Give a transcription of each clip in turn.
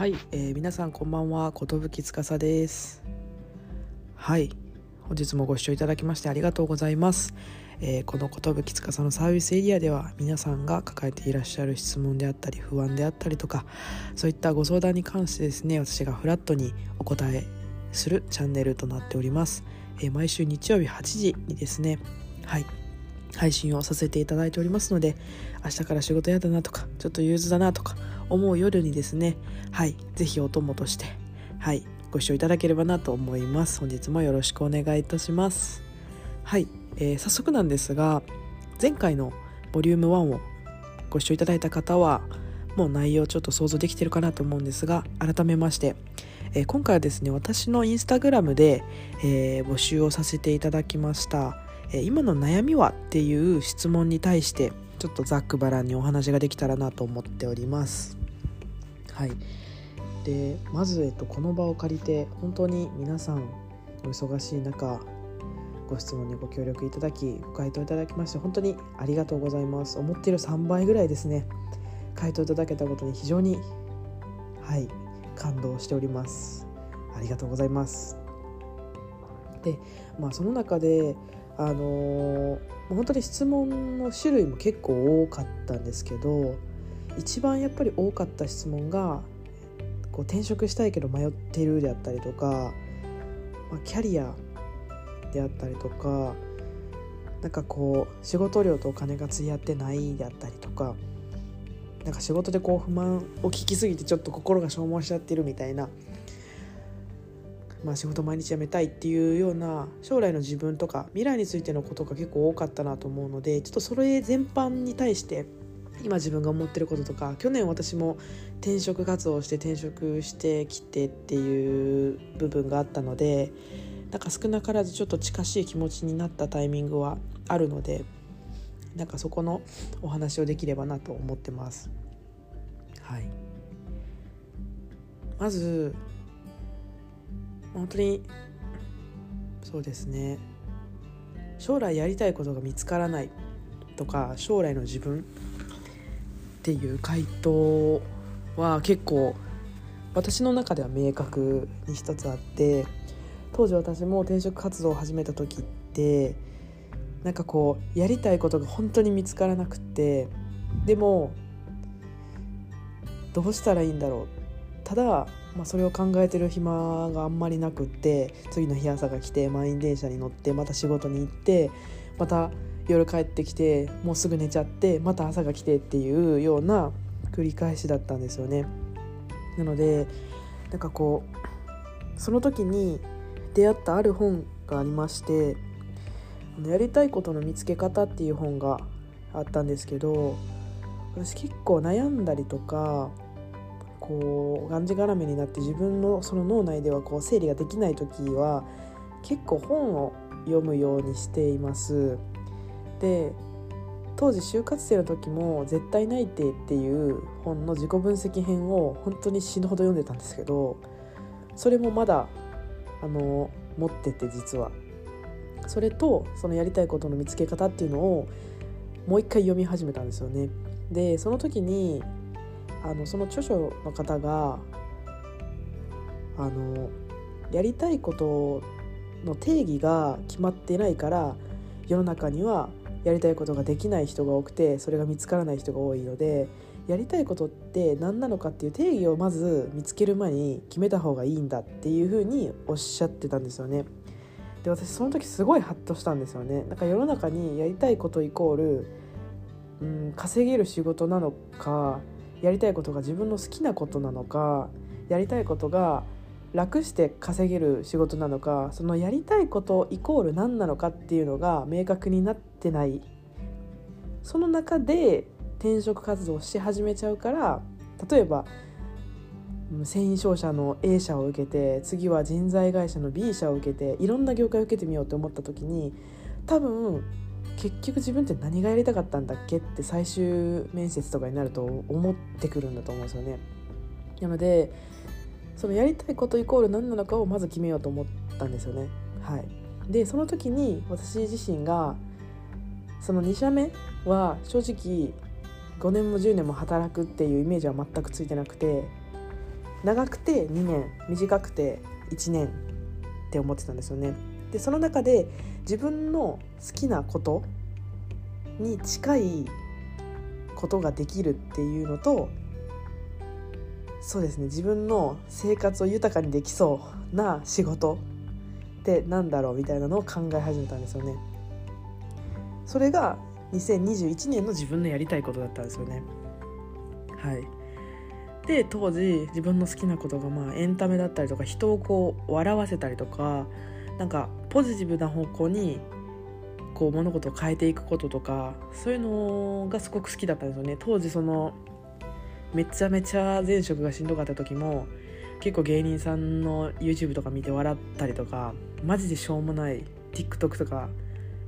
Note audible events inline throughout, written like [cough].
はい、えー、皆さんこんばんは寿司です。はい本日もご視聴いただきましてありがとうございます、えー、この寿司のサービスエリアでは皆さんが抱えていらっしゃる質問であったり不安であったりとかそういったご相談に関してですね私がフラットにお答えするチャンネルとなっております、えー、毎週日曜日8時にですねはい配信をさせていただいておりますので明日から仕事やだなとかちょっと憂鬱だなとか思う夜にですね。はい。是非お供として。はい。ご視聴いただければなと思います。本日もよろしくお願いいたします。はい、えー、早速なんですが前回のボリューム1をご視聴いただいた方はもう内容ちょっと想像できてるかなと思うんですが改めまして、えー、今回はですね私のインスタグラムで、えー、募集をさせていただきました、え今の悩みはっていう質問に対してちょっとざっくばらんにお話ができたらなと思っております。はい。でまず、えっと、この場を借りて本当に皆さんお忙しい中ご質問にご協力いただきご回答いただきまして本当にありがとうございます。思っている3倍ぐらいですね。回答いただけたことに非常にはい感動しております。ありがとうございます。でまあその中であのー、本当に質問の種類も結構多かったんですけど一番やっぱり多かった質問がこう転職したいけど迷ってるであったりとか、まあ、キャリアであったりとかなんかこう仕事量とお金が釣り合ってないであったりとかなんか仕事でこう不満を聞きすぎてちょっと心が消耗しちゃってるみたいな、まあ、仕事毎日辞めたいっていうような将来の自分とか未来についてのことが結構多かったなと思うのでちょっとそれ全般に対して今自分が思ってることとか去年私も転職活動をして転職してきてっていう部分があったのでなんか少なからずちょっと近しい気持ちになったタイミングはあるのでなんかそこのお話をできればなと思ってます。はい、まず本当にそうですね将来やりたいことが見つからないとか将来の自分っていう回答は結構私の中では明確に一つあって当時私も転職活動を始めた時ってなんかこうやりたいことが本当に見つからなくってでもどうしたらいいんだろう。ただ、まあ、それを考えてる暇があんまりなくって次の日朝が来て満員電車に乗ってまた仕事に行ってまた夜帰ってきてもうすぐ寝ちゃってまた朝が来てっていうような繰り返しだったんですよね。なのでなんかこうその時に出会ったある本がありまして「やりたいことの見つけ方」っていう本があったんですけど私結構悩んだりとかこうがんじがらめになって自分のその脳内ではこう整理ができない時は結構本を読むようにしています。で当時就活生の時も「絶対内定」っていう本の自己分析編を本当に死ぬほど読んでたんですけどそれもまだあの持ってて実はそれとそのやりたいことの見つけ方っていうのをもう一回読み始めたんですよね。でその時にあのその著書の方があのやりたいことの定義が決まってないから世の中にはやりたいことができない人が多くてそれが見つからない人が多いのでやりたいことって何なのかっていう定義をまず見つける前に決めた方がいいんだっていうふうにおっしゃってたんですよね。で私その時すごいハッとしたんですよね。なんか世の中にやりたいことイコール、うん、稼げる仕事なのかやりたいことが自分の好きなことなのかやりたいことが楽して稼げる仕事なのかそのやりたいことイコール何なのかっていうのが明確になってないその中で転職活動をし始めちゃうから例えば繊維商社の A 社を受けて次は人材会社の B 社を受けていろんな業界を受けてみようと思った時に多分結局自分って何がやりたかったんだっけって最終面接とかになると思ってくるんだと思うんですよね。なのでそのやりたいことイコール何なのかをまず決めようと思ったんですよね。はい、でその時に私自身がその2社目は正直5年も10年も働くっていうイメージは全くついてなくて長くて2年短くて1年って思ってたんですよね。でその中で自分の好きなことに近いことができるっていうのとそうですね自分の生活を豊かにできそうな仕事ってなんだろうみたいなのを考え始めたんですよね。それが2021年の自分のやりたいことだったんですよね。はい、で当時自分の好きなことがまあエンタメだったりとか人をこう笑わせたりとかなんかポジティブな方向にこう物事を変えていくこととかそういうのがすごく好きだったんですよね当時そのめちゃめちゃ前職がしんどかった時も結構芸人さんの YouTube とか見て笑ったりとかマジでしょうもない TikTok とか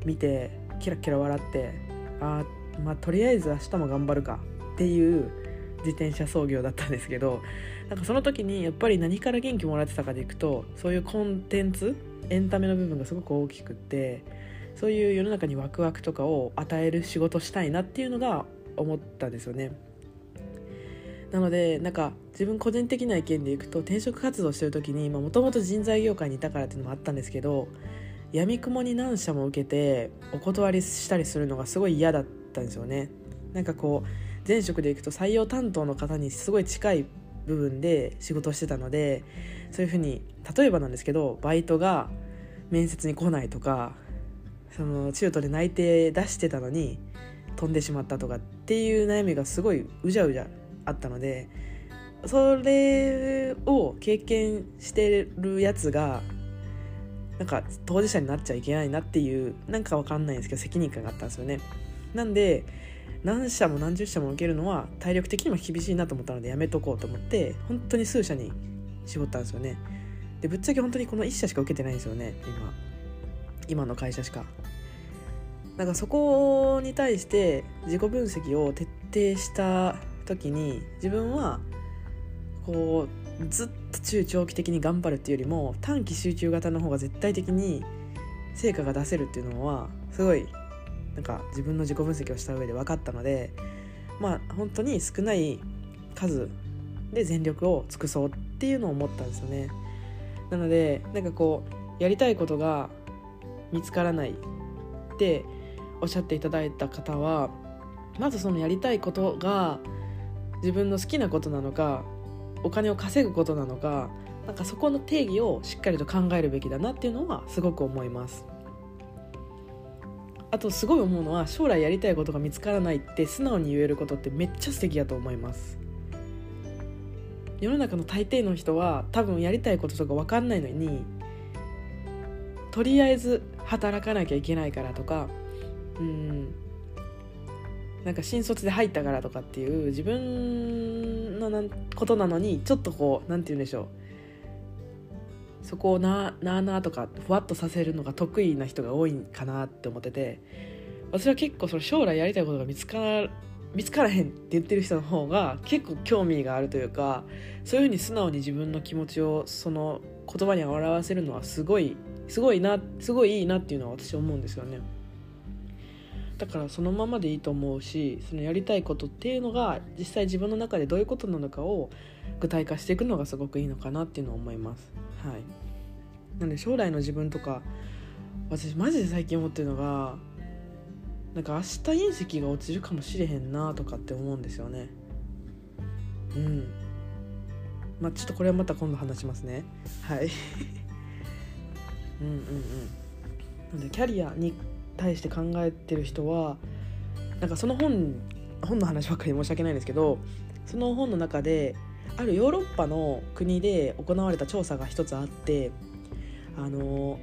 見てキラキラ笑ってあまあとりあえず明日も頑張るかっていう自転車操業だったんですけどなんかその時にやっぱり何から元気もらってたかでいくとそういうコンテンツエンタメの部分がすごく大きくってそういう世の中にワクワクとかを与える仕事したいなっていうのが思ったんですよね。なのでなんか自分個人的な意見でいくと転職活動してる時にもともと人材業界にいたからっていうのもあったんですけどやみくもに何社も受けてお断りしたりするのがすごい嫌だったんですよね。なんかこう前職でいくと採用担当の方にすごい近い部分で仕事をしてたのでそういうふうに例えばなんですけどバイトが面接に来ないとかその中途で内定出してたのに飛んでしまったとかっていう悩みがすごいうじゃうじゃあったのでそれを経験してるやつがなんか当事者になっちゃいけないなっていうなんかわかんないんですけど責任感があったんですよね。なんで何社も何十社も受けるのは体力的にも厳しいなと思ったのでやめとこうと思って本当に数社に絞ったんですよね。でぶっちゃけ本当にこの1社しか受けてないんですよね今今の会社しか。なんかそこに対して自己分析を徹底した時に自分はこうずっと中長期的に頑張るっていうよりも短期集中型の方が絶対的に成果が出せるっていうのはすごいなんか自分の自己分析をした上で分かったのでまあ本当に少ない数で全力を尽くそうっていうのを思ったんですよね。なのでなんかこうやりたいことが見つからないっておっしゃっていただいた方はまずそのやりたいことが自分の好きなことなのかお金を稼ぐことなのかなんかそこの定義をしっかりと考えるべきだなっていうのはすごく思います。あとすごい思うのは将来やりたいことが見つからないって素直に言えることってめっちゃ素敵だと思います。世の中の大抵の人は多分やりたいこととか分かんないのにとりあえず働かなきゃいけないからとかうんなんか新卒で入ったからとかっていう自分のなことなのにちょっとこう何て言うんでしょうそこをななあなあとかふわっとさせるのが得意な人が多いかなって思ってて私は結構その将来やりたいことが見つから見つからへんって言ってる人の方が結構興味があるというかそういうふうに素直に自分の気持ちをその言葉に表せるのはすごいすごいなすごいいいなっていうのは私思うんですよね。だからそのままでいいと思うしそのやりたいことっていうのが実際自分の中でどういうことなのかを具体化していくのがすごくいいのかなっていうのを思います。はい、なので将来の自分とか私マジで最近思ってるのがなんか明日隕石が落ちるかもしれへんなとかって思うんですよね。うんまあちょっとこれはまた今度話しますね。はい [laughs] うんうんうん。なんでキャリアに対して考えてる人はなんかその本本の話ばっかり申し訳ないんですけどその本の中であるヨーロッパの国で行われた調査が一つあってあの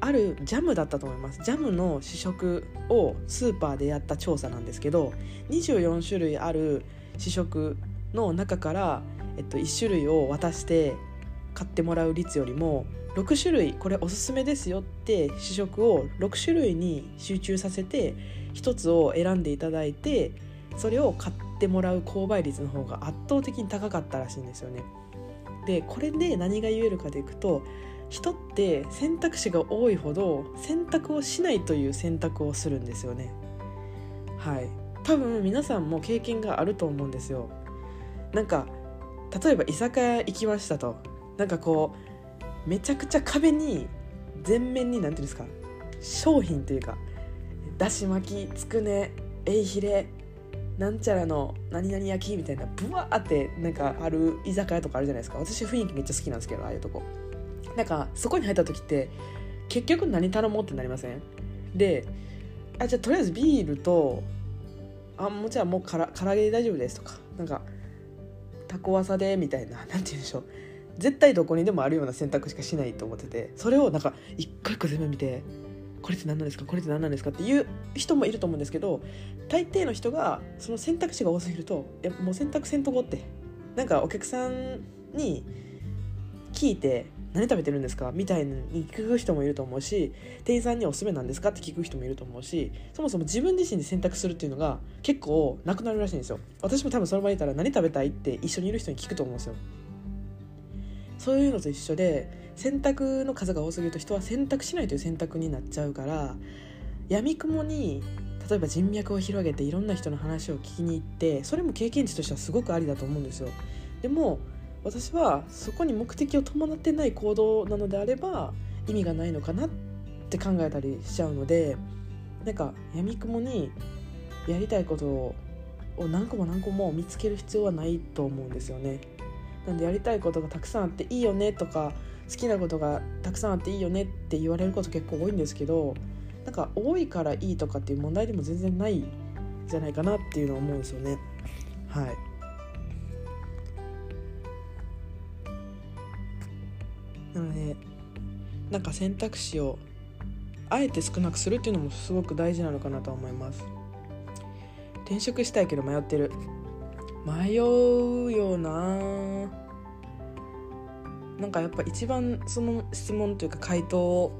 あるジャムだったと思います。ジャムの試食をスーパーでやった調査なんですけど24種類ある試食の中から、えっと、1種類を渡して買ってもらう率よりも6種類これおすすめですよって試食を6種類に集中させて1つを選んでいただいてそれを買ってもらう購買率の方が圧倒的に高かったらしいんですよね。でこれで何が言えるかでいくと人って選択肢が多いほど選択をしないという選択をするんですよね。はい多分皆さんも経験があると思うんですよ。なんか例えば居酒屋行きましたとなんかこうめちゃくちゃ壁に全面に何ていうんですか商品というかだし巻きつくねえいひれなんちゃらの何々焼きみたいなブワーってなんかある居酒屋とかあるじゃないですか。私雰囲気めっちゃ好きなんですけどああいうとこ。なんかそこに入った時って結局何頼もうってなりません？であじゃあとりあえずビールとあもちろんもうから唐揚げで大丈夫ですとかなんかタコワサでみたいな何て言うんでしょう。絶対どこにでもあるような選択しかしないと思っててそれをなんか一個一個全部見てこれって何なんですかこれって何なんですかっていう人もいると思うんですけど大抵の人がその選択肢が多すぎるといやもう選択せんとこってなんかお客さんに聞いて何食べてるんですかみたいに聞く人もいると思うし店員さんにおすすめなんですか？って聞く人もいると思うしそもそも自分自身で選択するっていうのが結構なくなるらしいんですよ。私も多分その場にいたら何食べたいって一緒にいる人に聞くと思うんですよ。そういうのと一緒で選択の数が多すぎると人は選択しないという選択になっちゃうからやみくもに例えば人脈を広げていろんな人の話を聞きに行ってそれも経験値としてはすごくありだと思うんですよでも私はそこに目的を伴ってない行動なのであれば意味がないのかなって考えたりしちゃうのでなんかやみくもにやりたいことを何個も何個も見つける必要はないと思うんですよね。なんでやりたいことがたくさんあっていいよねとか好きなことがたくさんあっていいよねって言われること結構多いんですけどなんか多いからいいとかっていう問題でも全然ないじゃないかなっていうのは思うんですよね。はい。なのでなんか選択肢をあえて少なくするっていうのもすごく大事なのかなと思います。転職したいけど迷ってる。迷うよな。なんかやっぱ一番その質問というか回答を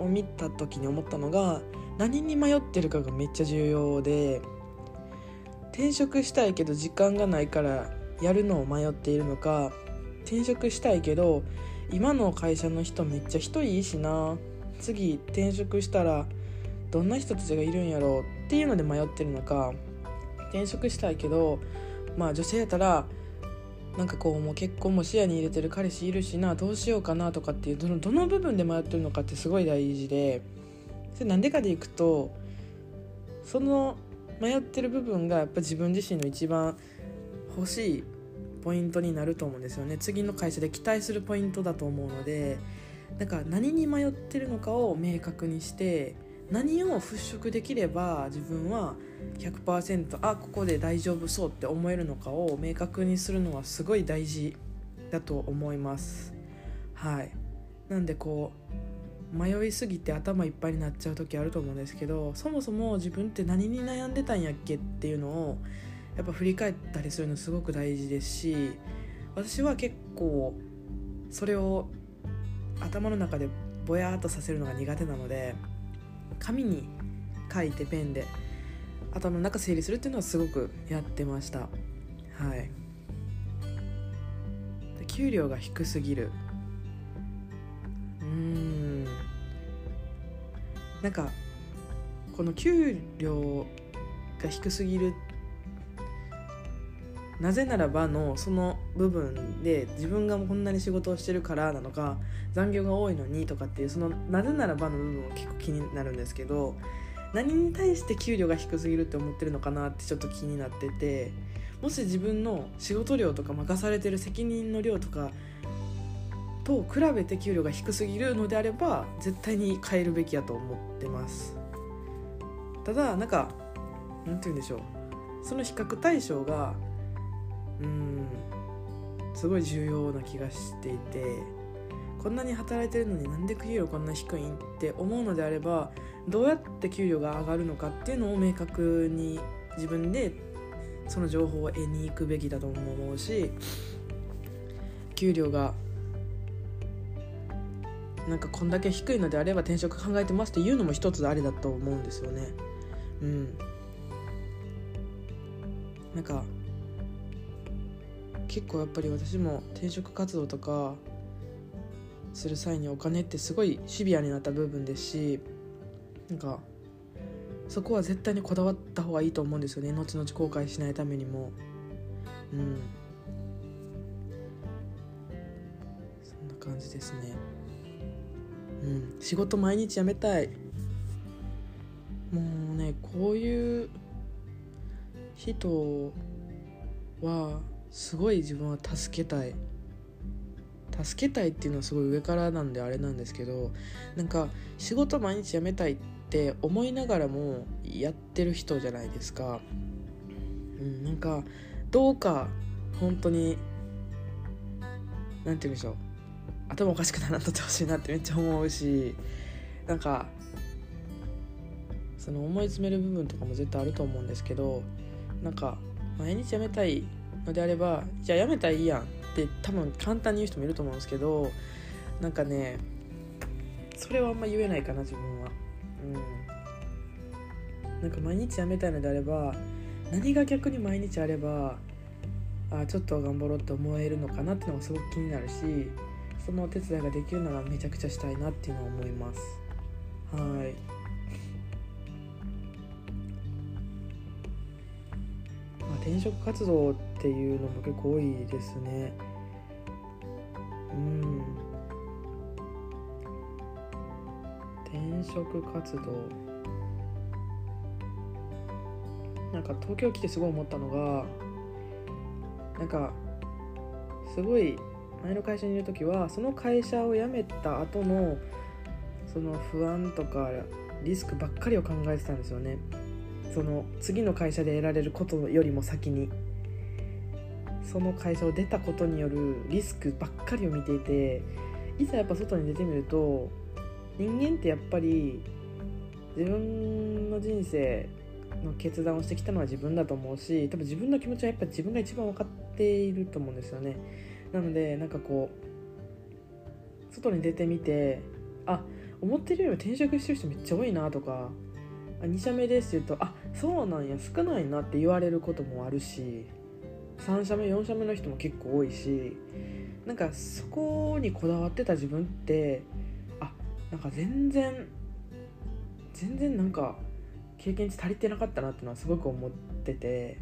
見た時に思ったのが何に迷ってるかがめっちゃ重要で転職したいけど時間がないからやるのを迷っているのか転職したいけど今の会社の人めっちゃ人いいしな。次転職したらどんな人たちがいるんやろうっていうので迷ってるのか転職したいけどまあ女性やったらなんかこうもう結婚も視野に入れてる彼氏いるしなどうしようかなとかっていうどのどの部分で迷ってるのかってすごい大事でそれなんでかでいくとその迷ってる部分がやっぱ自分自身の一番欲しいポイントになると思うんですよね。次の会社で期待するポイントだと思うのでなんか何に迷ってるのかを明確にして何を払拭できれば自分は100%あここで大丈夫そうって思えるのかを明確にするのはすごい大事だと思います。はい。なんでこう迷いすぎて頭いっぱいになっちゃう時あると思うんですけどそもそも自分って何に悩んでたんやっけっていうのをやっぱ振り返ったりするのすごく大事ですし私は結構それを頭の中でぼやっとさせるのが苦手なので紙に書いてペンで頭の中整理するっていうのはすごくやってました。はい。給料が低すぎる。うん。なんかこの給料が低すぎる。なぜならばのその部分で自分がこんなに仕事をしてるからなのか残業が多いのにとかっていうそのなぜならばの部分は結構気になるんですけど何に対して給料が低すぎるって思ってるのかなってちょっと気になっててもし自分の仕事量とか任されてる責任の量とかと比べて給料が低すぎるのであれば絶対に変えるべきやと思ってます。ただなんかなんて言うんでしょう。その比較対象がうんすごい重要な気がしていてこんなに働いてるのになんで給料こんな低いんって思うのであればどうやって給料が上がるのかっていうのを明確に自分でその情報を得に行くべきだと思うし給料がなんかこんだけ低いのであれば転職考えてますっていうのも一つありだと思うんですよね。うん、なんか結構やっぱり私も転職活動とかする際にお金ってすごいシビアになった部分ですしなんかそこは絶対にこだわった方がいいと思うんですよね。後々後悔しないためにも。うん。そんな感じですね。うん。仕事毎日辞めたい。もうねこういう人はすごい自分は助けたい。助けたいっていうのはすごい上からなんであれなんですけどなんか仕事毎日辞めたいって思いながらもやってる人じゃないですか、うん、なんかどうか本当に何て言うんでしょう。頭おかしくならんとってほしいなってめっちゃ思うしなんかその思い詰める部分とかも絶対あると思うんですけどなんか毎日辞めたいのであればじゃあ辞めたらいいやんって多分簡単に言う人もいると思うんですけどなんかねそれはあんま言えないかな自分は。うん。なんか毎日辞めたいのであれば何が逆に毎日あればあちょっと頑張ろうって思えるのかなっていうのがすごく気になるしそのお手伝いができるならめちゃくちゃしたいなっていうのは思います。はい。転職活動っていうのも結構多いですね。うん。転職活動。なんか東京来てすごい思ったのがなんかすごい前の会社にいる時はその会社を辞めた後のその不安とかリスクばっかりを考えてたんですよね。その次の会社で得られることよりも先にその会社を出たことによるリスクばっかりを見ていていざやっぱ外に出てみると人間ってやっぱり自分の人生の決断をしてきたのは自分だと思うし多分自分の気持ちはやっぱ自分が一番分かっていると思うんですよね。なのでなんかこう外に出てみてあ思ってるより転職してる人めっちゃ多いなとか2社目ですって言うとあそうなんや少ないなって言われることもあるし3社目4社目の人も結構多いしなんかそこにこだわってた自分ってあなんか全然全然なんか経験値足りてなかったなっていうのはすごく思ってて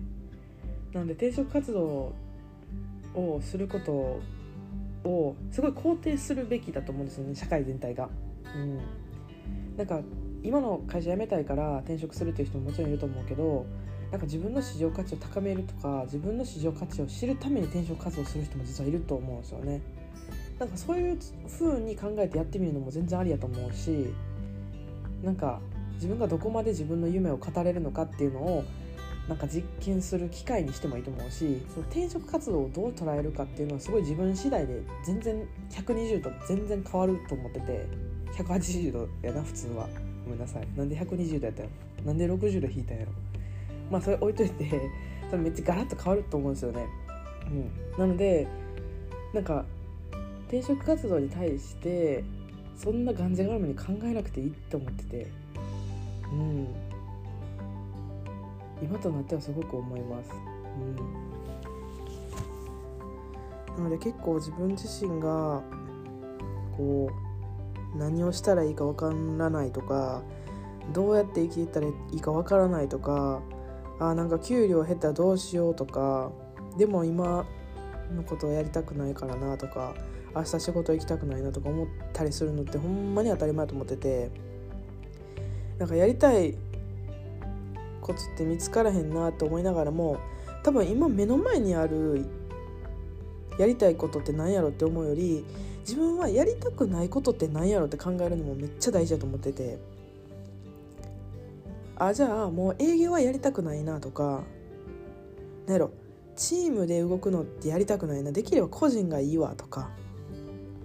なので転職活動をすることをすごい肯定するべきだと思うんですよね社会全体が。うん、なんか今の会社辞めたいから転職するっていう人ももちろんいると思うけどなんか自分の市場価値を高めるとか自分の市場価値を知るために転職活動する人も実はいると思うんですよね。なんかそういう風に考えてやってみるのも全然ありやと思うしなんか自分がどこまで自分の夢を語れるのかっていうのをなんか実験する機会にしてもいいと思うしその転職活動をどう捉えるかっていうのはすごい自分次第で全然120度全然変わると思ってて180度やな普通はごめんなさい。なんで120度やったのなんで60度引いたんやろ？まあそれ置いといて [laughs] それめっちゃガラッと変わると思うんですよね。うん。なのでなんか転職活動に対してそんながんじがらめに考えなくていいって思ってて。うん。今となってはすごく思います、うん、なので結構自分自身がこう何をしたらいいか分からないとかどうやって生きていったらいいか分からないとかあなんか給料減ったらどうしようとかでも今のことをやりたくないからなとか明日仕事行きたくないなとか思ったりするのってほんまに当たり前と思っててなんかやりたいことって見つからへんなって思いながらも多分今目の前にあるやりたいことって何やろって思うより自分はやりたくないことって何やろって考えるのもめっちゃ大事だと思ってて。あじゃあもう営業はやりたくないなとか。何やろ。チームで動くのってやりたくないな。できれば個人がいいわとか。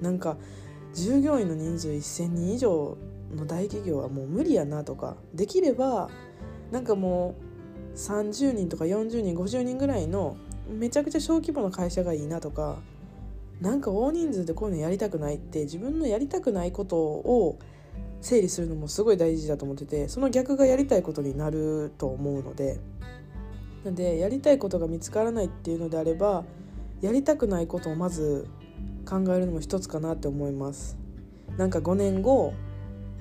なんか従業員の人数1,000人以上の大企業はもう無理やなとか。できればなんかもう30人とか40人50人ぐらいのめちゃくちゃ小規模な会社がいいなとか。なんか大人数でこういうのやりたくないって自分のやりたくないことを整理するのもすごい大事だと思っててその逆がやりたいことになると思うので。なんでやりたいことが見つからないっていうのであればやりたくないことをまず考えるのも一つかなって思います。なんか5年後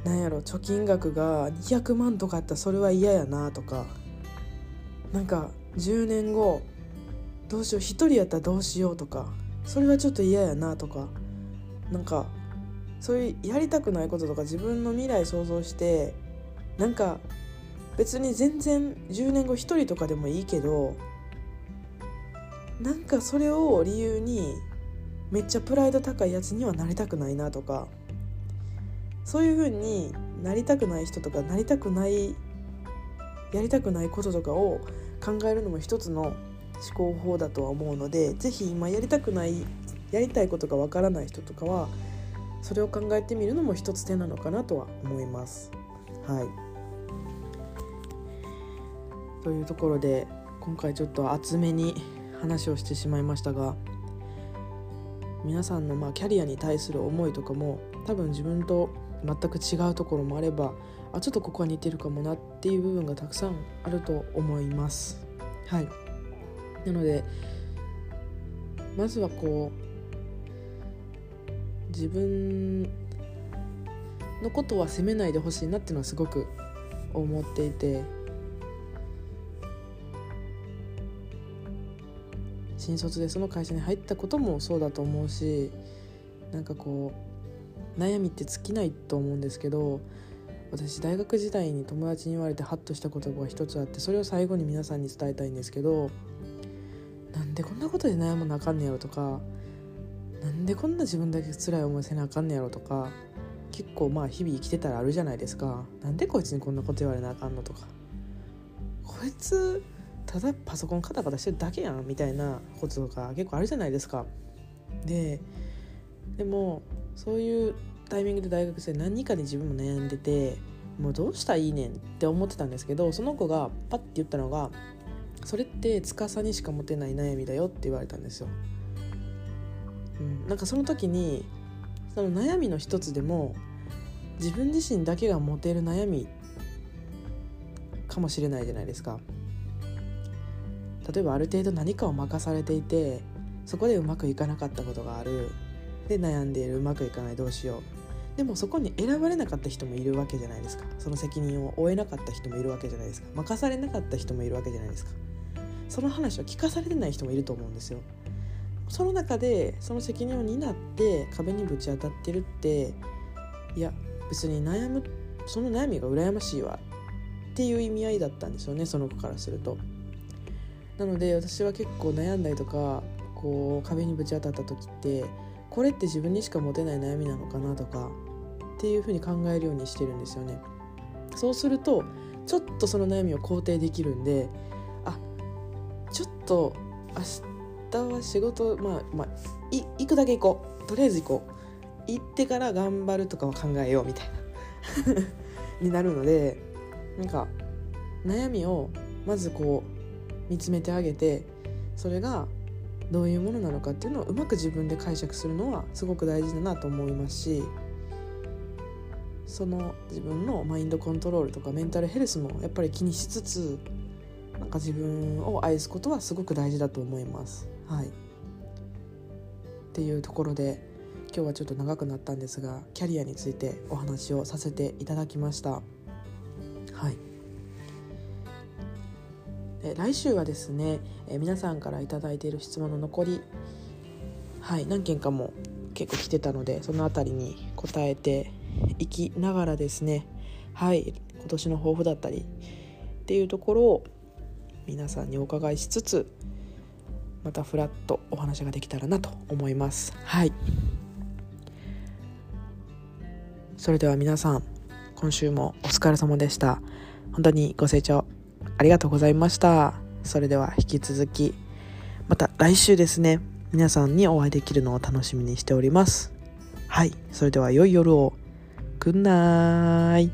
なんやろ貯金額が200万とかあったらそれは嫌やなとか。なんか10年後どうしよう1人やったらどうしようとか。それはちょっと嫌やなとかなんかそういうやりたくないこととか自分の未来想像してなんか別に全然10年後1人とかでもいいけどなんかそれを理由にめっちゃプライド高いやつにはなりたくないなとかそういう風になりたくない人とかなりたくないやりたくないこととかを考えるのも一つの思考法だとは思うので是非今やりたくないやりたいことがわからない人とかはそれを考えてみるのも一つ手なのかなとは思います。はいというところで今回ちょっと厚めに話をしてしまいましたが皆さんのまキャリアに対する思いとかも多分自分と全く違うところもあればあちょっとここは似てるかもなっていう部分がたくさんあると思います。はいなのでまずはこう自分のことは責めないでほしいなっていうのはすごく思っていて新卒でその会社に入ったこともそうだと思うしなんかこう悩みって尽きないと思うんですけど私大学時代に友達に言われてハッとした言葉が一つあってそれを最後に皆さんに伝えたいんですけどでこんなことで悩まなあかんねやろとかなんでこんな自分だけ辛い思いせなあかんねやろとか結構まあ日々生きてたらあるじゃないですか。なんでこいつにこんなこと言われなあかんのとか。こいつただパソコンカタカタしてるだけやんみたいなこととか結構あるじゃないですか。ででもそういうタイミングで大学生何かで自分も悩んでてもうどうしたらいいねんって思ってたんですけどその子がパッて言ったのが「それって司にしか持てない悩みだよ」って言われたんですよ。うん、なんかその時にその悩みの一つでも自分自身だけが持てる悩みかもしれないじゃないですか。例えばある程度何かを任されていてそこでうまくいかなかったことがある。で悩んでいるうまくいかないどうしよう。でもそこに選ばれなかった人もいるわけじゃないですか。その責任を負えなかった人もいるわけじゃないですか。任されなかった人もいるわけじゃないですか。その話を聞かされてない人もいると思うんですよその中でその責任を担って壁にぶち当たってるっていや別に悩むその悩みが羨ましいわっていう意味合いだったんですよねその子からするとなので私は結構悩んだりとかこう壁にぶち当たった時ってこれって自分にしか持てない悩みなのかなとかっていうふうに考えるようにしてるんですよね。そうするとちょっとその悩みを肯定できるんでちょっと明日は仕事まあまあ行くだけ行こう。とりあえず行こう。行ってから頑張るとかは考えようみたいな。[laughs] になるのでなんか悩みをまずこう見つめてあげてそれがどういうものなのかっていうのをうまく自分で解釈するのはすごく大事だなと思いますしその自分のマインドコントロールとかメンタルヘルスもやっぱり気にしつつなんか自分を愛すことはすごく大事だと思います。はい、っていうところで今日はちょっと長くなったんですがキャリアについてお話をさせていただきました。はいで来週はですね、え皆さんから頂いている質問の残りはい何件かも結構来てたのでその辺りに答えていきながらですねはい今年の抱負だったりっていうところを皆さんにお伺いしつつまたフラットお話ができたらなと思います。はい。それでは皆さん今週もお疲れ様でした。本当にご清聴ありがとうございました。それでは引き続きまた来週ですね。皆さんにお会いできるのを楽しみにしております。はい。それでは良い夜を。Good night